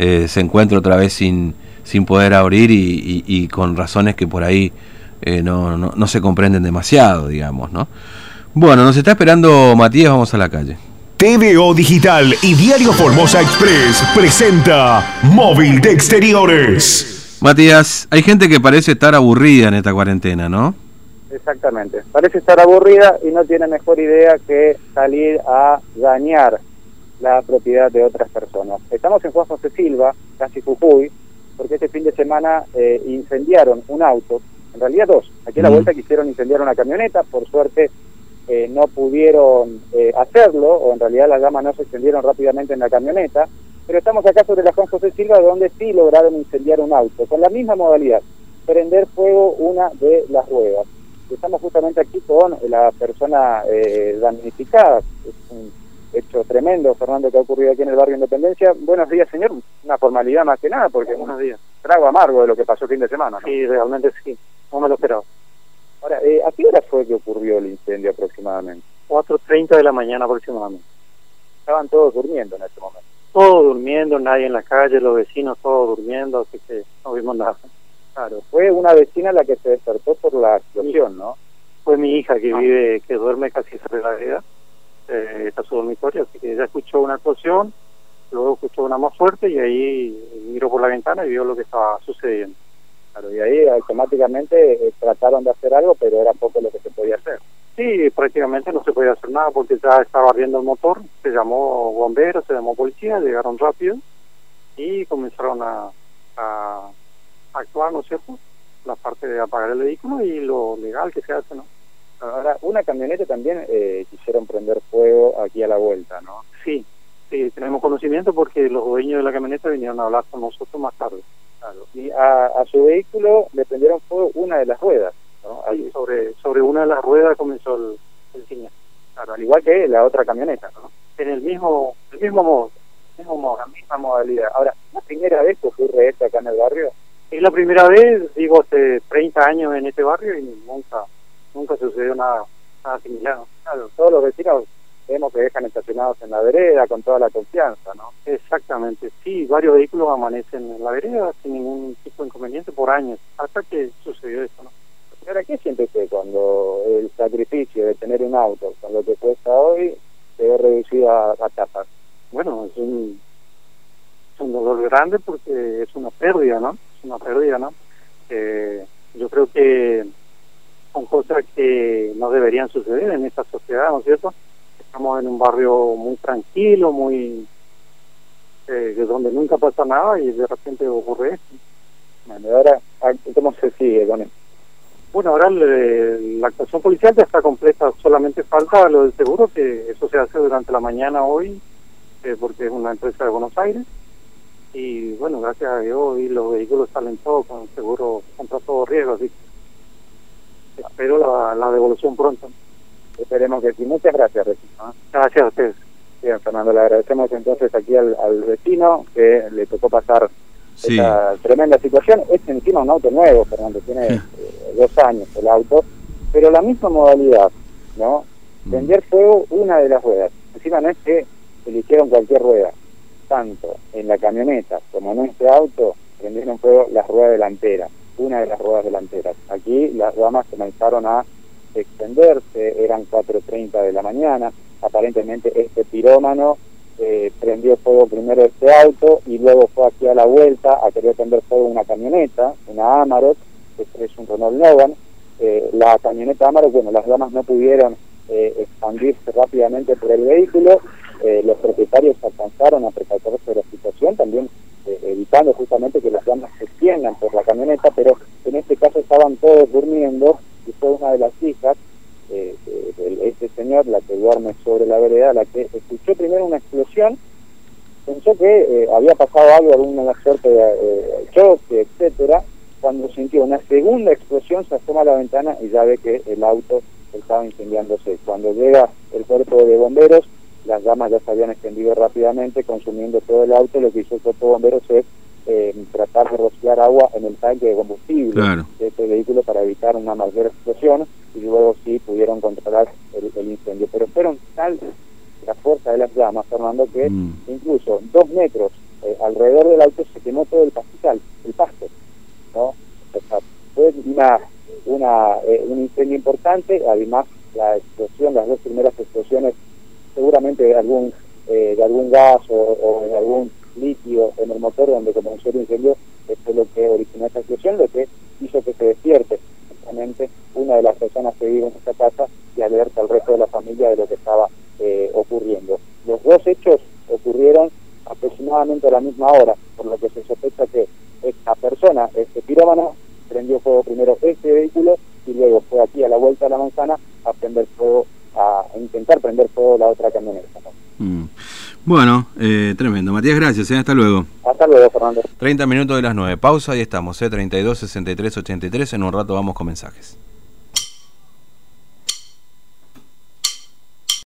eh, se encuentra otra vez sin, sin poder abrir y, con razones que por ahí eh, no, no, no, se comprenden demasiado, digamos, ¿no? Bueno, nos está esperando Matías, vamos a la calle. TVO Digital y Diario Formosa Express presenta Móvil de Exteriores. Matías, hay gente que parece estar aburrida en esta cuarentena, ¿no? Exactamente, parece estar aburrida y no tiene mejor idea que salir a dañar la propiedad de otras personas. Estamos en Juan José Silva, casi Jujuy, porque este fin de semana eh, incendiaron un auto, en realidad dos. Aquí a la vuelta quisieron incendiar una camioneta, por suerte eh, no pudieron eh, hacerlo, o en realidad las llamas no se extendieron rápidamente en la camioneta, pero estamos acá sobre la Juan José Silva, donde sí lograron incendiar un auto, con la misma modalidad, prender fuego una de las ruedas. Estamos justamente aquí con la persona damnificada, es un hecho tremendo, Fernando, que ha ocurrido aquí en el barrio Independencia. Buenos días, señor. Una formalidad más que nada, porque buenos días. Trago amargo de lo que pasó el fin de semana. Sí, realmente sí. No me lo esperaba. Ahora, eh, ¿a qué hora fue que ocurrió el incendio aproximadamente? 4.30 de la mañana aproximadamente. Estaban todos durmiendo en ese momento. Todos durmiendo, nadie en la calle, los vecinos todos durmiendo, así que no vimos nada. Claro, fue una vecina la que se despertó por la explosión, ¿no? Fue mi hija que ah. vive, que duerme casi sobre la vida eh, está su dormitorio, así que ella escuchó una explosión, luego escuchó una más fuerte y ahí miró por la ventana y vio lo que estaba sucediendo. Claro, y ahí automáticamente eh, trataron de hacer algo, pero era poco lo que se podía hacer. Sí, prácticamente no se podía hacer nada porque ya estaba ardiendo el motor, se llamó bomberos, se llamó policía, llegaron rápido y comenzaron a, a actuar, ¿no es cierto? La parte de apagar el vehículo y lo legal que se hace, ¿no? Ahora, una camioneta también eh, quisieron prender fuego aquí a la vuelta, ¿no? Sí, sí, tenemos conocimiento porque los dueños de la camioneta vinieron a hablar con nosotros más tarde. Claro. Y a, su vehículo le prendieron fuego una de las ruedas, ¿no? Ahí. sobre, sobre una de las ruedas comenzó el, el Claro, al igual que la otra camioneta, ¿no? En el mismo, el mismo modo. mismo modo, la misma modalidad. Ahora, ¿la primera vez que ocurre esto acá en el barrio? Es la primera vez, digo, hace 30 años en este barrio y nunca nunca sucedió nada, nada similar. Claro, todos los vecinos vemos que dejan estacionados en la vereda con toda la confianza, ¿no? Exactamente, sí, varios vehículos amanecen en la vereda sin ningún tipo de inconveniente por años, hasta que sucedió eso, ¿no? ahora, ¿qué siente usted cuando el sacrificio de tener un auto, con lo que cuesta hoy, se ve reducido a, tapas? Bueno, es un, es un dolor grande porque es una pérdida, ¿no? Es una pérdida, ¿no? Eh, yo creo que son cosas que no deberían suceder en esta sociedad, ¿no es cierto? Estamos en un barrio muy tranquilo, muy eh, donde nunca pasa nada y de repente ocurre esto. Bueno, ahora, ¿cómo se sigue con esto? Bueno, ahora la actuación policial ya está completa, solamente falta lo del seguro, que eso se hace durante la mañana hoy, eh, porque es una empresa de Buenos Aires. Y bueno, gracias a Dios, hoy los vehículos salen todos con seguro contra todo riesgo, así espero la, devolución pronto. Esperemos que sí. Muchas gracias, Gracias a ustedes. Bien, Fernando, le agradecemos entonces aquí al, al vecino que le tocó pasar esta tremenda situación. Es encima un auto nuevo, Fernando, tiene eh, dos años el auto, pero la misma modalidad, ¿no? Mm. Prender fuego una de las ruedas. Encima no es que eligieron cualquier rueda, tanto en la camioneta como en este auto, prendieron fuego las ruedas delanteras una de las ruedas delanteras. Aquí las ramas comenzaron a extenderse, eran 4.30 de la mañana, aparentemente este pirómano eh, prendió fuego primero este auto y luego fue aquí a la vuelta a querer prender fuego una camioneta, una Amarok, que es un Renault Logan. Eh, la camioneta Amarok, bueno, las llamas no pudieron eh, expandirse rápidamente por el vehículo, los propietarios alcanzaron a precaverse de la situación, también evitando justamente que las llamas se extiendan por la camioneta, pero en este caso estaban todos durmiendo fue una de las hijas, eh, este señor, la que duerme sobre la vereda, la que escuchó primero una explosión, pensó que eh, había pasado algo, alguna suerte de eh, choque, etcétera, cuando sintió una segunda explosión se asoma a la ventana y ya ve que el auto estaba incendiándose. Cuando llega el cuerpo de bomberos, las llamas ya se habían extendido rápidamente, consumiendo todo el auto. Lo que hizo el cuerpo de bomberos es eh, tratar de rociar agua en el tanque de combustible de este vehículo para evitar una mayor explosión y luego sí pudieron controlar el, incendio. Pero fueron tal la fuerza de las llamas, Fernando, que mm. incluso dos metros eh, alrededor del auto se quemó todo el pastizal, el pasto, ¿no? fue una, una, eh, un incendio importante, además la explosión, las dos primeras explosiones, seguramente de algún, eh, de algún gas o, de algún líquido en el motor donde comenzó el incendio, esto es lo que originó esa explosión, lo que hizo que se despierte justamente una de las personas que vive en esta casa y alerta al resto de la familia de lo que estaba eh, ocurriendo. Los dos hechos ocurrieron aproximadamente a la misma hora, por lo que se sospecha que esta persona, este pirómano, prendió fuego primero este vehículo y luego fue aquí a la vuelta de la manzana a prender fuego, a, intentar prender fuego la otra camioneta. Mm. Bueno, eh, tremendo. Matías, gracias. ¿eh? Hasta luego. Hasta luego, Fernando. 30 minutos de las 9. Pausa y estamos. ¿eh? 32, 63, 83. En un rato vamos con mensajes.